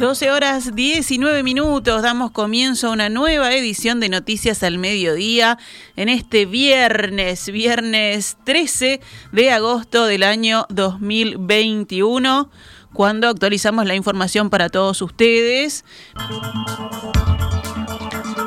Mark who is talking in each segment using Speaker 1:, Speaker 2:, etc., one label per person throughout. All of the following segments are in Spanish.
Speaker 1: 12 horas 19 minutos, damos comienzo a una nueva edición de Noticias al Mediodía en este viernes, viernes 13 de agosto del año 2021, cuando actualizamos la información para todos ustedes.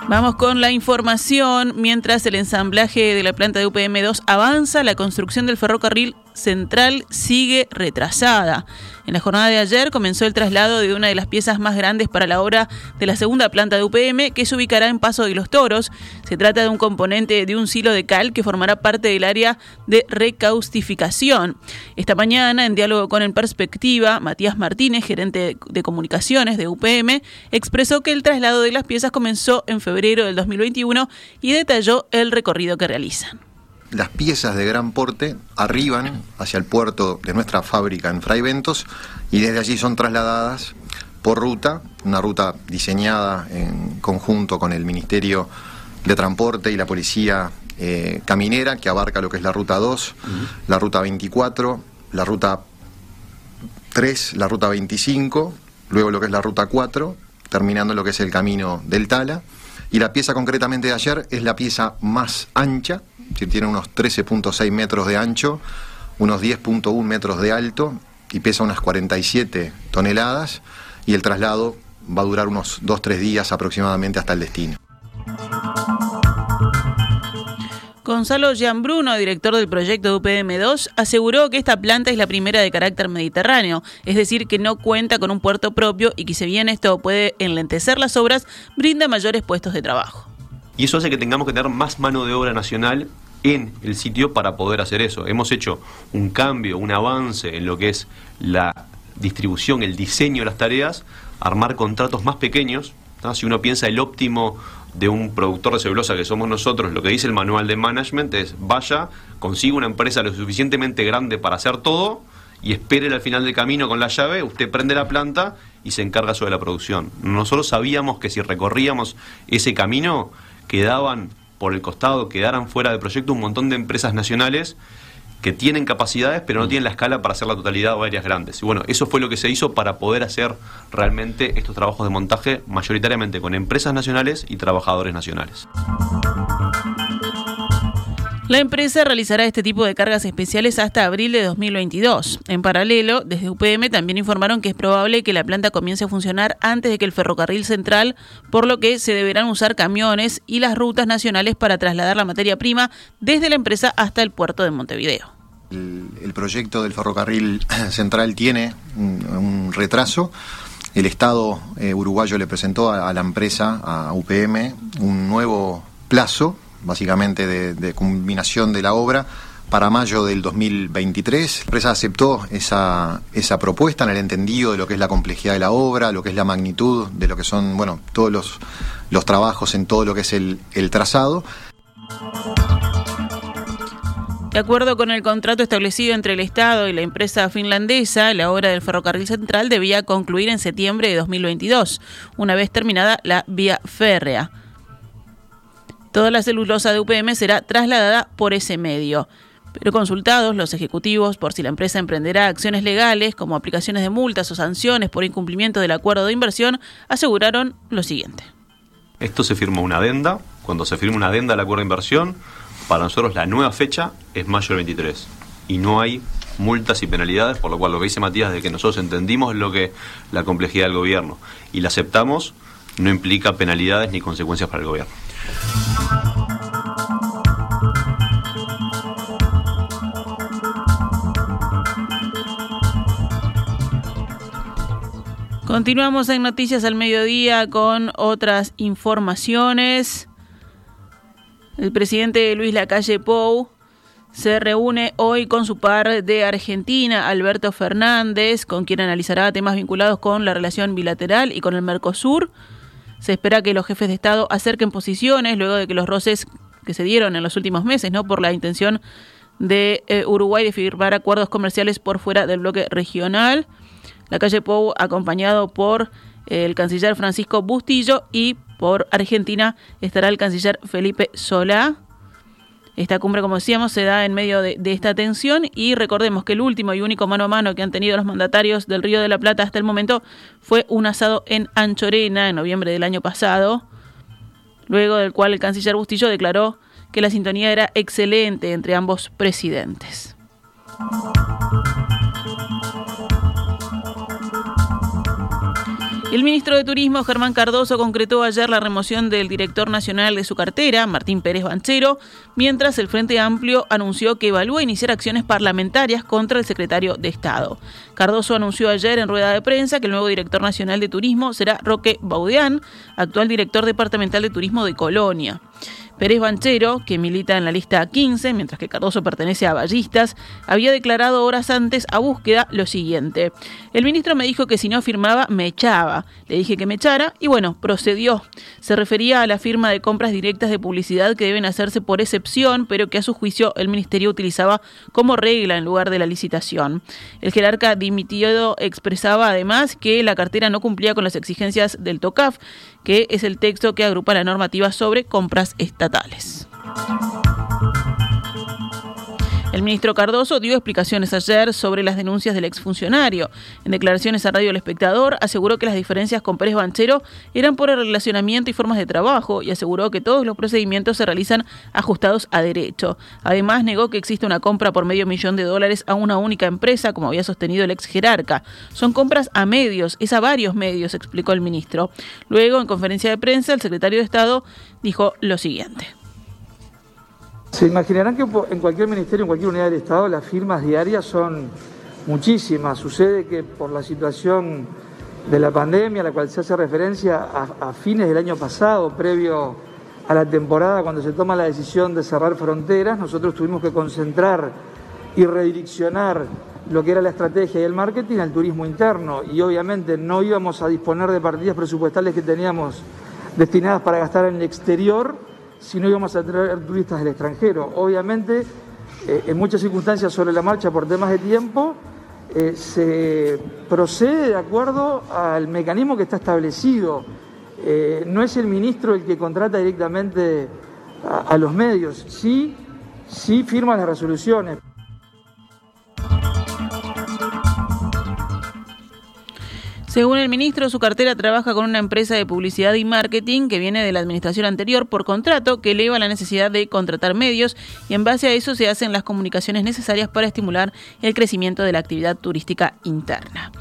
Speaker 1: Vamos con la información. Mientras el ensamblaje de la planta de UPM2 avanza, la construcción del ferrocarril central sigue retrasada. En la jornada de ayer comenzó el traslado de una de las piezas más grandes para la obra de la segunda planta de UPM, que se ubicará en Paso de los Toros. Se trata de un componente de un silo de cal que formará parte del área de recaustificación. Esta mañana, en diálogo con En Perspectiva, Matías Martínez, gerente de comunicaciones de UPM, expresó que el traslado de las piezas comenzó en febrero del 2021 y detalló el recorrido que realizan
Speaker 2: las piezas de gran porte arriban hacia el puerto de nuestra fábrica en Fraiventos y desde allí son trasladadas por ruta, una ruta diseñada en conjunto con el Ministerio de Transporte y la Policía eh, Caminera, que abarca lo que es la ruta 2, la ruta 24, la ruta 3, la ruta 25, luego lo que es la ruta 4, terminando lo que es el camino del Tala. Y la pieza concretamente de ayer es la pieza más ancha, tiene unos 13.6 metros de ancho, unos 10.1 metros de alto y pesa unas 47 toneladas y el traslado va a durar unos 2-3 días aproximadamente hasta el destino.
Speaker 1: Gonzalo Gianbruno, director del proyecto de UPM2, aseguró que esta planta es la primera de carácter mediterráneo, es decir, que no cuenta con un puerto propio y que si bien esto puede enlentecer las obras, brinda mayores puestos de trabajo.
Speaker 3: Y eso hace que tengamos que tener más mano de obra nacional en el sitio para poder hacer eso. Hemos hecho un cambio, un avance en lo que es la distribución, el diseño de las tareas, armar contratos más pequeños. Si uno piensa el óptimo de un productor de celulosa que somos nosotros, lo que dice el manual de management es vaya, consiga una empresa lo suficientemente grande para hacer todo y espere al final del camino con la llave, usted prende la planta y se encarga sobre la producción. Nosotros sabíamos que si recorríamos ese camino quedaban por el costado, quedaran fuera del proyecto un montón de empresas nacionales que tienen capacidades pero no tienen la escala para hacer la totalidad o áreas grandes. Y bueno, eso fue lo que se hizo para poder hacer realmente estos trabajos de montaje mayoritariamente con empresas nacionales y trabajadores nacionales.
Speaker 1: La empresa realizará este tipo de cargas especiales hasta abril de 2022. En paralelo, desde UPM también informaron que es probable que la planta comience a funcionar antes de que el ferrocarril central, por lo que se deberán usar camiones y las rutas nacionales para trasladar la materia prima desde la empresa hasta el puerto de Montevideo.
Speaker 2: El, proyecto del ferrocarril central tiene un, retraso. El Estado eh, uruguayo le presentó a la empresa, a UPM, un nuevo plazo básicamente de, culminación de la obra para mayo del 2023. La empresa aceptó esa, esa propuesta en el entendido de lo que es la complejidad de la obra, lo que es la magnitud de lo que son, bueno, todos los, los trabajos en todo lo que es el, el trazado.
Speaker 1: De acuerdo con el contrato establecido entre el Estado y la empresa finlandesa, la obra del ferrocarril central debía concluir en septiembre de 2022, una vez terminada la vía férrea. Toda la celulosa de UPM será trasladada por ese medio. Pero consultados los ejecutivos por si la empresa emprenderá acciones legales como aplicaciones de multas o sanciones por incumplimiento del acuerdo de inversión, aseguraron lo siguiente.
Speaker 3: Esto se firmó una adenda. Cuando se firma una adenda al acuerdo de inversión, para nosotros la nueva fecha es mayo del 23. Y no hay multas y penalidades, por lo cual lo que dice Matías de que nosotros entendimos lo que la complejidad del gobierno y la aceptamos, no implica penalidades ni consecuencias para el gobierno.
Speaker 1: Continuamos en Noticias al Mediodía con otras informaciones. El presidente Luis Lacalle Pou se reúne hoy con su par de Argentina, Alberto Fernández, con quien analizará temas vinculados con la relación bilateral y con el Mercosur. Se espera que los jefes de Estado acerquen posiciones luego de que los roces que se dieron en los últimos meses, ¿no? Por la intención de eh, Uruguay de firmar acuerdos comerciales por fuera del bloque regional. La calle Pou acompañado por eh, el canciller Francisco Bustillo y por Argentina estará el canciller Felipe Solá. Esta cumbre, como decíamos, se da en medio de, esta tensión y recordemos que el último y único mano a mano que han tenido los mandatarios del Río de la Plata hasta el momento fue un asado en Anchorena en noviembre del año pasado, luego del cual el canciller Bustillo declaró que la sintonía era excelente entre ambos presidentes. El ministro de Turismo, Germán Cardoso, concretó ayer la remoción del director nacional de su cartera, Martín Pérez Banchero, mientras el Frente Amplio anunció que evalúa iniciar acciones parlamentarias contra el secretario de Estado. Cardoso anunció ayer en rueda de prensa que el nuevo director nacional de Turismo será Roque Baudeán, actual director departamental de Turismo de Colonia. Pérez Banchero, que milita en la lista 15, mientras que Cardoso pertenece a Ballistas, había declarado horas antes a búsqueda lo siguiente. El ministro me dijo que si no firmaba me echaba. Le dije que me echara y bueno, procedió. Se refería a la firma de compras directas de publicidad que deben hacerse por excepción, pero que a su juicio el ministerio utilizaba como regla en lugar de la licitación. El jerarca dimitido expresaba además que la cartera no cumplía con las exigencias del TOCAF que es el texto que agrupa la normativa sobre compras estatales. El ministro Cardoso dio explicaciones ayer sobre las denuncias del exfuncionario. En declaraciones a Radio El Espectador, aseguró que las diferencias con Pérez Banchero eran por el relacionamiento y formas de trabajo y aseguró que todos los procedimientos se realizan ajustados a derecho. Además, negó que existe una compra por medio millón de dólares a una única empresa, como había sostenido el ex jerarca. Son compras a medios, es a varios medios, explicó el ministro. Luego, en conferencia de prensa, el secretario de Estado dijo lo siguiente.
Speaker 4: Se imaginarán que en cualquier ministerio, en cualquier unidad del Estado, las firmas diarias son muchísimas. Sucede que por la situación de la pandemia, a la cual se hace referencia a, fines del año pasado, previo a la temporada, cuando se toma la decisión de cerrar fronteras, nosotros tuvimos que concentrar y redireccionar lo que era la estrategia y el marketing al turismo interno y obviamente no íbamos a disponer de partidas presupuestales que teníamos destinadas para gastar en el exterior si no íbamos a traer turistas del extranjero. Obviamente, eh, en muchas circunstancias sobre la marcha por temas de tiempo, eh, se procede de acuerdo al mecanismo que está establecido. Eh, no es el ministro el que contrata directamente a, a los medios, sí, sí firma las resoluciones.
Speaker 1: Según el ministro, su cartera trabaja con una empresa de publicidad y marketing que viene de la administración anterior por contrato que eleva la necesidad de contratar medios y en base a eso se hacen las comunicaciones necesarias para estimular el crecimiento de la actividad turística interna.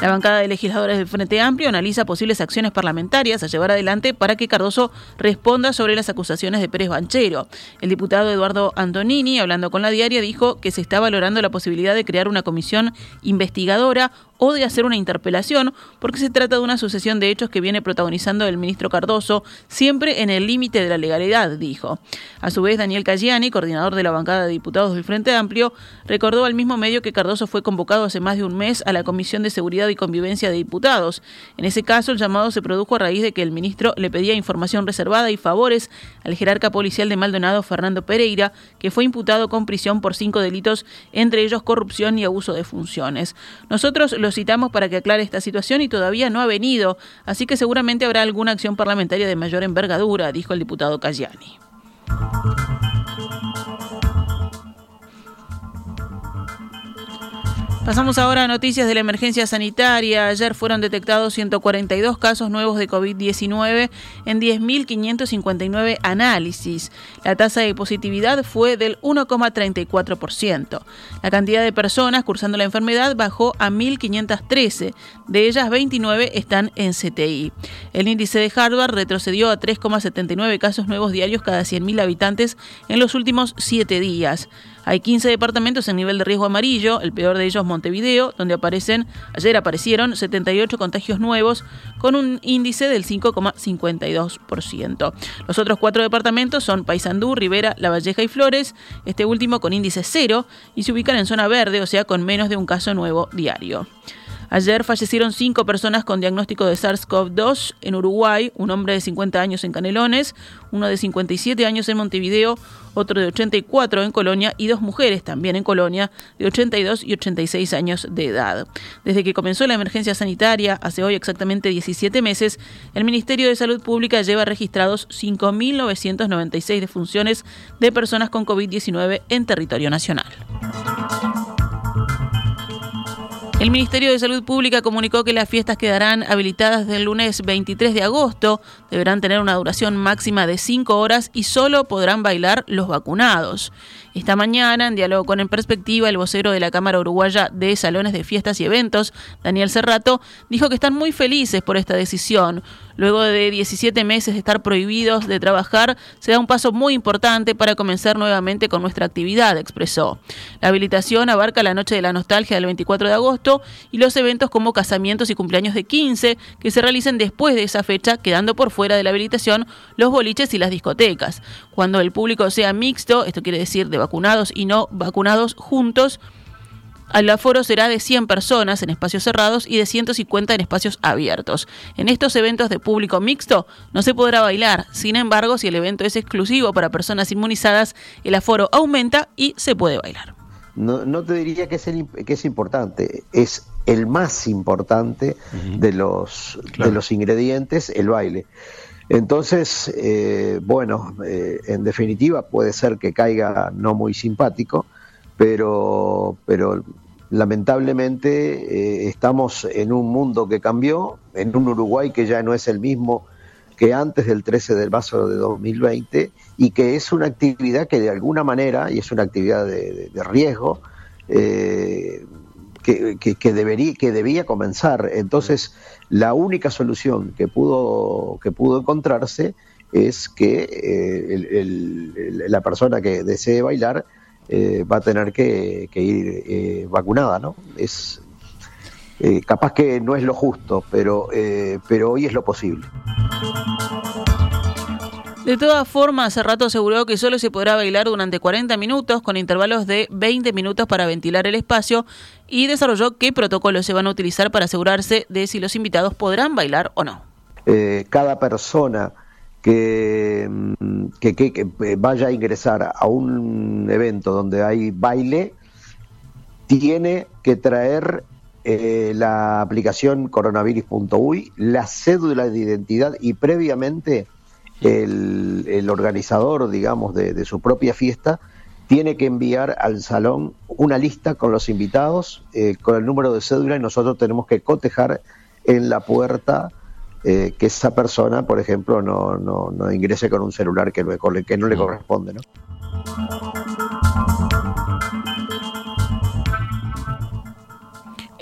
Speaker 1: La bancada de legisladores del Frente Amplio analiza posibles acciones parlamentarias a llevar adelante para que Cardoso responda sobre las acusaciones de Pérez Banchero. El diputado Eduardo Antonini, hablando con la diaria, dijo que se está valorando la posibilidad de crear una comisión investigadora o de hacer una interpelación, porque se trata de una sucesión de hechos que viene protagonizando el ministro Cardoso, siempre en el límite de la legalidad, dijo. A su vez, Daniel Cagliani, coordinador de la bancada de diputados del Frente Amplio, recordó al mismo medio que Cardoso fue convocado hace más de un mes a la Comisión de Seguridad y Convivencia de Diputados. En ese caso, el llamado se produjo a raíz de que el ministro le pedía información reservada y favores al jerarca policial de Maldonado, Fernando Pereira, que fue imputado con prisión por cinco delitos, entre ellos corrupción y abuso de funciones. Nosotros lo citamos para que aclare esta situación y todavía no ha venido, así que seguramente habrá alguna acción parlamentaria de mayor envergadura, dijo el diputado Cayani. Pasamos ahora a noticias de la emergencia sanitaria. Ayer fueron detectados 142 casos nuevos de COVID-19 en 10.559 análisis. La tasa de positividad fue del 1,34%. La cantidad de personas cursando la enfermedad bajó a 1.513. De ellas, 29 están en CTI. El índice de Harvard retrocedió a 3,79 casos nuevos diarios cada 100.000 habitantes en los últimos siete días. Hay 15 departamentos en nivel de riesgo amarillo, el peor de ellos Montevideo, donde aparecen, ayer aparecieron 78 contagios nuevos con un índice del 5,52%. Los otros cuatro departamentos son Paysandú, Rivera, La Valleja y Flores, este último con índice cero y se ubican en zona verde, o sea, con menos de un caso nuevo diario. Ayer fallecieron cinco personas con diagnóstico de SARS-CoV-2 en Uruguay, un hombre de 50 años en Canelones, uno de 57 años en Montevideo, otro de 84 en Colonia y dos mujeres también en Colonia de 82 y 86 años de edad. Desde que comenzó la emergencia sanitaria, hace hoy exactamente 17 meses, el Ministerio de Salud Pública lleva registrados 5.996 defunciones de personas con COVID-19 en territorio nacional. El Ministerio de Salud Pública comunicó que las fiestas quedarán habilitadas del lunes 23 de agosto, deberán tener una duración máxima de 5 horas y solo podrán bailar los vacunados. Esta mañana, en diálogo con En Perspectiva, el vocero de la Cámara Uruguaya de Salones de Fiestas y Eventos, Daniel Cerrato, dijo que están muy felices por esta decisión. Luego de 17 meses de estar prohibidos de trabajar, se da un paso muy importante para comenzar nuevamente con nuestra actividad, expresó. La habilitación abarca la Noche de la Nostalgia del 24 de agosto y los eventos como casamientos y cumpleaños de 15 que se realicen después de esa fecha, quedando por fuera de la habilitación los boliches y las discotecas. Cuando el público sea mixto, esto quiere decir de vacunados y no vacunados juntos, el aforo será de 100 personas en espacios cerrados y de 150 en espacios abiertos. En estos eventos de público mixto no se podrá bailar, sin embargo, si el evento es exclusivo para personas inmunizadas, el aforo aumenta y se puede bailar.
Speaker 5: No, te diría que es, que es importante, es el más importante de, los, de los ingredientes, el baile. Entonces, eh, bueno, eh, en definitiva puede ser que caiga no muy simpático, pero, pero lamentablemente eh, estamos en un mundo que cambió, en un Uruguay que ya no es el mismo que antes del 13 del marzo de 2020 y que es una actividad que de alguna manera, y es una actividad de, riesgo, que, que, debería, que debía comenzar. Entonces, la única solución que pudo, que pudo encontrarse es que eh, la persona que desee bailar eh, va a tener que, ir eh, vacunada, ¿no? Es capaz que no es lo justo, pero, pero hoy es lo posible.
Speaker 1: De todas formas, hace rato aseguró que solo se podrá bailar durante 40 minutos con intervalos de 20 minutos para ventilar el espacio y desarrolló qué protocolos se van a utilizar para asegurarse de si los invitados podrán bailar o no.
Speaker 5: Eh, cada persona que, mm, que, vaya a ingresar a un evento donde hay baile tiene que traer eh, la aplicación coronavirus.uy, la cédula de identidad y previamente el, organizador, digamos, de, su propia fiesta, tiene que enviar al salón una lista con los invitados, eh, con el número de cédula, y nosotros tenemos que cotejar en la puerta eh, que esa persona, por ejemplo, no, no, no, ingrese con un celular que no, que no le corresponde. ¿no?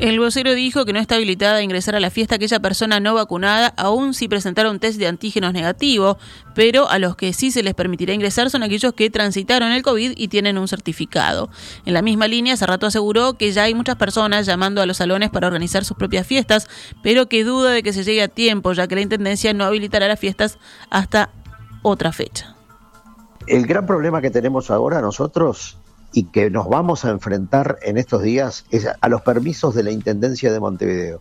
Speaker 1: El vocero dijo que no está habilitada a ingresar a la fiesta aquella persona no vacunada, aun si presentara un test de antígenos negativo, pero a los que sí se les permitirá ingresar son aquellos que transitaron el COVID y tienen un certificado. En la misma línea, hace rato aseguró que ya hay muchas personas llamando a los salones para organizar sus propias fiestas, pero que duda de que se llegue a tiempo, ya que la Intendencia no habilitará las fiestas hasta otra fecha.
Speaker 5: El gran problema que tenemos ahora nosotros y que nos vamos a enfrentar en estos días es a los permisos de la Intendencia de Montevideo.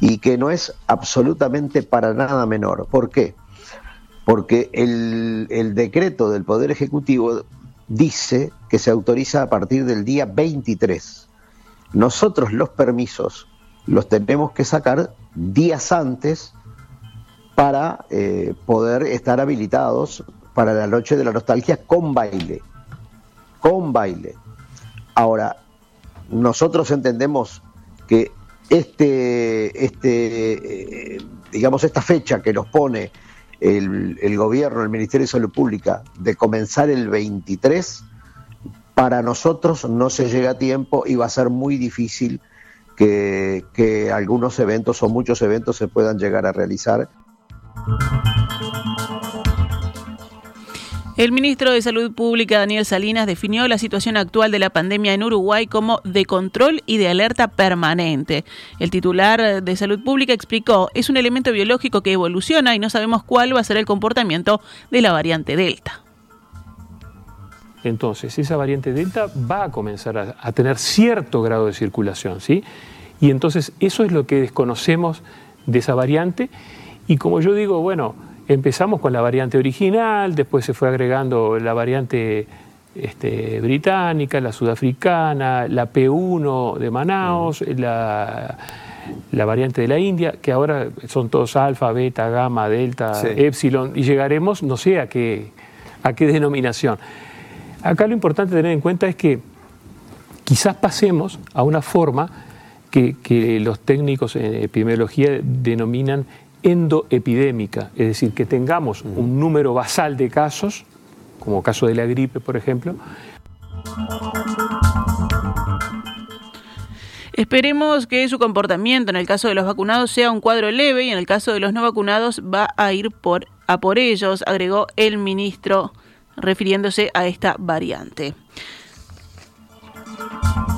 Speaker 5: Y que no es absolutamente para nada menor. ¿Por qué? Porque el, decreto del Poder Ejecutivo dice que se autoriza a partir del día 23. Nosotros los permisos los tenemos que sacar días antes para eh, poder estar habilitados para la noche de la nostalgia con baile con baile. Ahora, nosotros entendemos que este, este, eh, digamos, esta fecha que nos pone el, gobierno, el Ministerio de Salud Pública, de comenzar el 23, para nosotros no se llega a tiempo y va a ser muy difícil que algunos eventos o muchos eventos se puedan llegar a realizar.
Speaker 1: El ministro de Salud Pública, Daniel Salinas, definió la situación actual de la pandemia en Uruguay como de control y de alerta permanente. El titular de Salud Pública explicó, es un elemento biológico que evoluciona y no sabemos cuál va a ser el comportamiento de la variante Delta.
Speaker 6: Entonces, esa variante Delta va a comenzar a, tener cierto grado de circulación, ¿sí? Y entonces eso es lo que desconocemos de esa variante. Y como yo digo, bueno, empezamos con la variante original, después se fue agregando la variante este, británica, la sudafricana, la P1 de Manaus, la, variante de la India, que ahora son todos alfa, beta, gamma, delta, epsilon, y llegaremos no sé a qué, a qué denominación. Acá lo importante tener en cuenta es que quizás pasemos a una forma que, que los técnicos en epidemiología denominan endoepidémica, es decir, que tengamos un número basal de casos, como caso de la gripe, por ejemplo.
Speaker 1: Esperemos que su comportamiento en el caso de los vacunados sea un cuadro leve y en el caso de los no vacunados va a ir por, a por ellos, agregó el ministro refiriéndose a esta variante.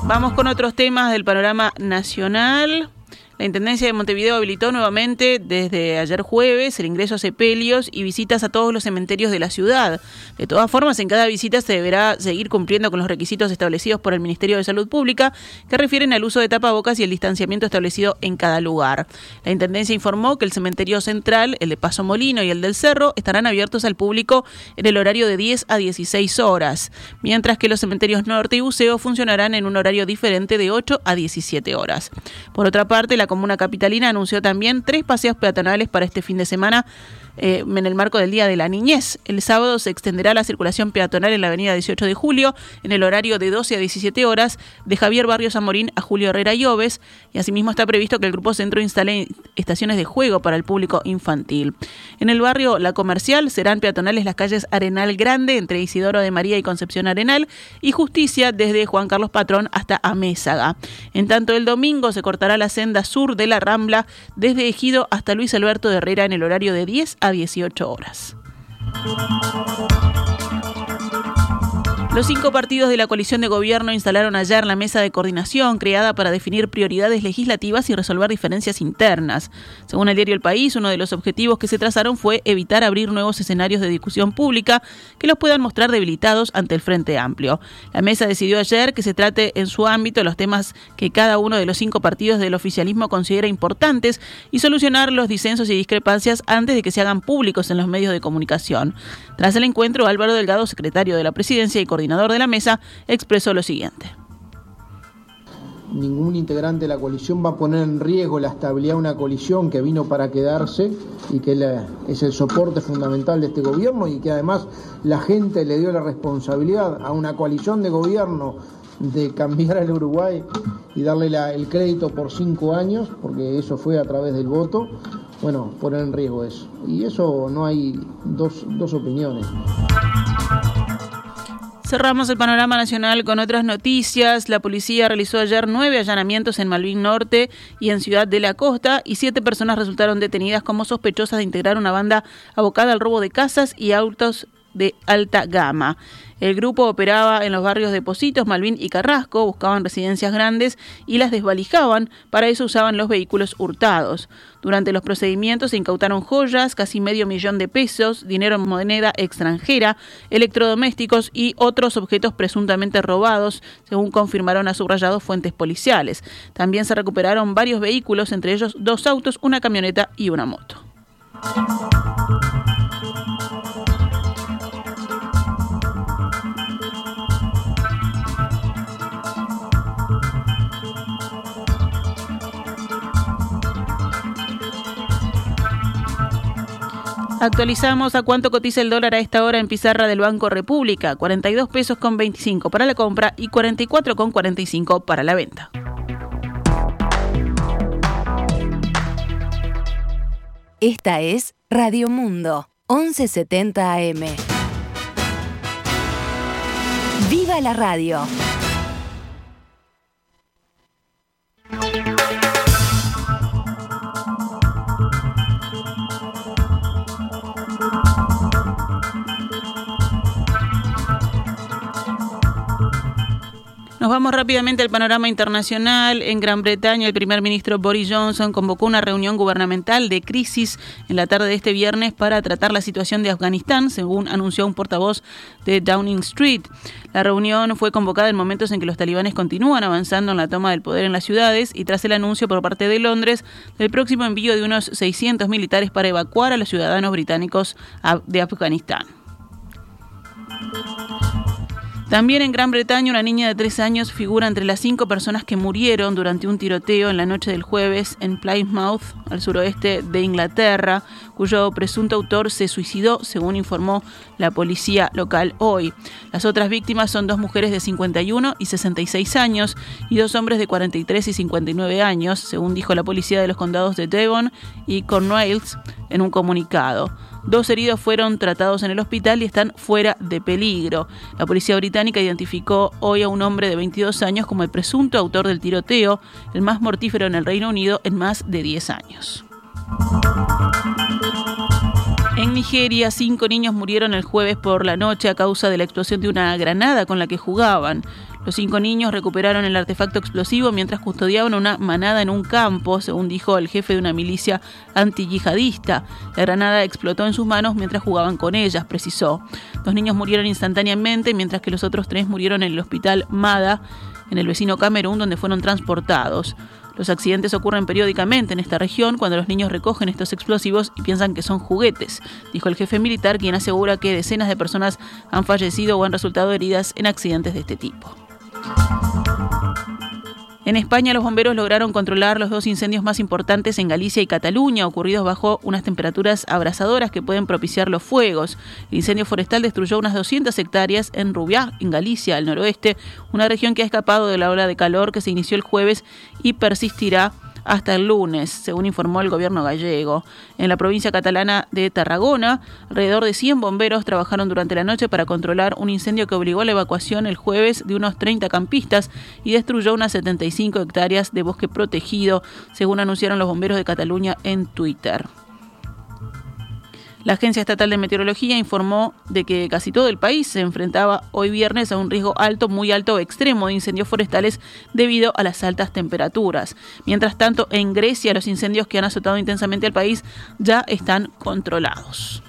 Speaker 1: Vamos con otros temas del panorama nacional. La Intendencia de Montevideo habilitó nuevamente desde ayer jueves el ingreso a sepelios y visitas a todos los cementerios de la ciudad. De todas formas, en cada visita se deberá seguir cumpliendo con los requisitos establecidos por el Ministerio de Salud Pública que refieren al uso de tapabocas y el distanciamiento establecido en cada lugar. La Intendencia informó que el cementerio central, el de Paso Molino y el del Cerro estarán abiertos al público en el horario de 10 a 16 horas, mientras que los cementerios Norte y Buceo funcionarán en un horario diferente de 8 a 17 horas. Por otra parte, la la comuna capitalina anunció también tres paseos peatonales para este fin de semana eh, en el marco del Día de la Niñez. El sábado se extenderá la circulación peatonal en la avenida 18 de julio en el horario de 12 a 17 horas de Javier Barrio Zamorín a Julio Herrera y Oves y asimismo está previsto que el Grupo Centro instale estaciones de juego para el público infantil. En el barrio La Comercial serán peatonales las calles Arenal Grande entre Isidoro de María y Concepción Arenal y Justicia desde Juan Carlos Patrón hasta Amézaga. En tanto el domingo se cortará la senda sur de la Rambla desde Ejido hasta Luis Alberto de Herrera en el horario de 10 a 18 horas. Los cinco partidos de la coalición de gobierno instalaron ayer la mesa de coordinación creada para definir prioridades legislativas y resolver diferencias internas. Según el diario El País, uno de los objetivos que se trazaron fue evitar abrir nuevos escenarios de discusión pública que los puedan mostrar debilitados ante el Frente Amplio. La mesa decidió ayer que se trate en su ámbito los temas que cada uno de los cinco partidos del oficialismo considera importantes y solucionar los disensos y discrepancias antes de que se hagan públicos en los medios de comunicación. Tras el encuentro, Álvaro Delgado, secretario de la Presidencia y coordinador de la mesa, expresó lo siguiente.
Speaker 7: Ningún integrante de la coalición va a poner en riesgo la estabilidad de una coalición que vino para quedarse y que es el soporte fundamental de este gobierno y que además la gente le dio la responsabilidad a una coalición de gobierno de cambiar al Uruguay y darle el crédito por cinco años, porque eso fue a través del voto, bueno, poner en riesgo eso. Y eso no hay dos opiniones.
Speaker 1: Cerramos el panorama nacional con otras noticias. La policía realizó ayer nueve allanamientos en Malvin Norte y en Ciudad de la Costa y siete personas resultaron detenidas como sospechosas de integrar una banda abocada al robo de casas y autos de alta gama. El grupo operaba en los barrios de Positos, Malvin y Carrasco, buscaban residencias grandes y las desvalijaban, para eso usaban los vehículos hurtados. Durante los procedimientos se incautaron joyas, casi medio millón de pesos, dinero en moneda extranjera, electrodomésticos y otros objetos presuntamente robados, según confirmaron a subrayados fuentes policiales. También se recuperaron varios vehículos, entre ellos dos autos, una camioneta y una moto. Actualizamos a cuánto cotiza el dólar a esta hora en pizarra del Banco República, 42 pesos con 25 para la compra y 44 con 45 para la venta.
Speaker 8: Esta es Radio Mundo, 1170 AM. ¡Viva la radio!
Speaker 1: Nos vamos rápidamente al panorama internacional. En Gran Bretaña, el primer ministro Boris Johnson convocó una reunión gubernamental de crisis en la tarde de este viernes para tratar la situación de Afganistán, según anunció un portavoz de Downing Street. La reunión fue convocada en momentos en que los talibanes continúan avanzando en la toma del poder en las ciudades y tras el anuncio por parte de Londres del próximo envío de unos 600 militares para evacuar a los ciudadanos británicos de Afganistán. También en Gran Bretaña, una niña de tres años figura entre las cinco personas que murieron durante un tiroteo en la noche del jueves en Plymouth, al suroeste de Inglaterra, cuyo presunto autor se suicidó, según informó la policía local hoy. Las otras víctimas son dos mujeres de 51 y 66 años y dos hombres de 43 y 59 años, según dijo la policía de los condados de Devon y Cornwalls en un comunicado. Dos heridos fueron tratados en el hospital y están fuera de peligro. La policía británica identificó hoy a un hombre de 22 años como el presunto autor del tiroteo, el más mortífero en el Reino Unido en más de 10 años. En Nigeria, cinco niños murieron el jueves por la noche a causa de la explosión de una granada con la que jugaban. Los cinco niños recuperaron el artefacto explosivo mientras custodiaban una manada en un campo, según dijo el jefe de una milicia antiyihadista. La granada explotó en sus manos mientras jugaban con ellas, precisó. Dos niños murieron instantáneamente, mientras que los otros tres murieron en el hospital Mada, en el vecino Camerún, donde fueron transportados. Los accidentes ocurren periódicamente en esta región cuando los niños recogen estos explosivos y piensan que son juguetes, dijo el jefe militar, quien asegura que decenas de personas han fallecido o han resultado heridas en accidentes de este tipo. En España los bomberos lograron controlar los dos incendios más importantes en Galicia y Cataluña, ocurridos bajo unas temperaturas abrasadoras que pueden propiciar los fuegos. El incendio forestal destruyó unas 200 hectáreas en Rubiá, en Galicia, al noroeste, una región que ha escapado de la ola de calor que se inició el jueves y persistirá hasta el lunes, según informó el gobierno gallego. En la provincia catalana de Tarragona, alrededor de 100 bomberos trabajaron durante la noche para controlar un incendio que obligó a la evacuación el jueves de unos 30 campistas y destruyó unas 75 hectáreas de bosque protegido, según anunciaron los bomberos de Cataluña en Twitter. La Agencia Estatal de Meteorología informó de que casi todo el país se enfrentaba hoy viernes a un riesgo alto, muy alto extremo de incendios forestales debido a las altas temperaturas. Mientras tanto, en Grecia los incendios que han azotado intensamente al país ya están controlados.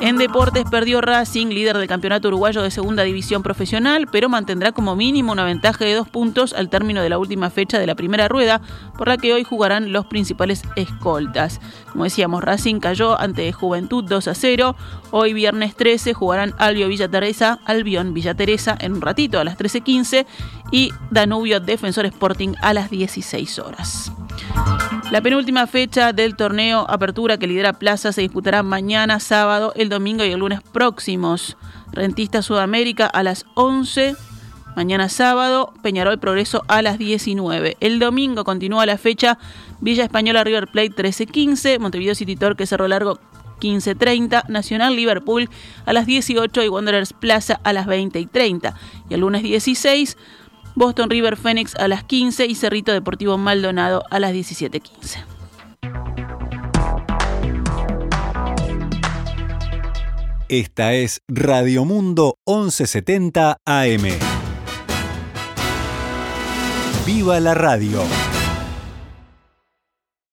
Speaker 1: En deportes perdió Racing, líder del campeonato uruguayo de segunda división profesional, pero mantendrá como mínimo una ventaja de dos puntos al término de la última fecha de la primera rueda, por la que hoy jugarán los principales escoltas. Como decíamos, Racing cayó ante Juventud 2 a 0. Hoy viernes 13 jugarán Albio Villa Teresa, Albion Villa Teresa en un ratito a las 13.15 y Danubio Defensor Sporting a las 16 horas. La penúltima fecha del torneo Apertura que lidera Plaza se disputará mañana, sábado, el domingo y el lunes próximos. Rentista Sudamérica a las 11. Mañana sábado, Peñarol Progreso a las 19. El domingo continúa la fecha Villa Española River Plate 13-15, Montevideo City Torque Cerro Largo 15.30, Nacional Liverpool a las 18 y Wanderers Plaza a las 20 y 30. Y el lunes 16, Boston River Phoenix a las 15 y Cerrito Deportivo Maldonado a las 17.15.
Speaker 9: Esta es Radio Mundo 1170 AM. ¡Viva la radio!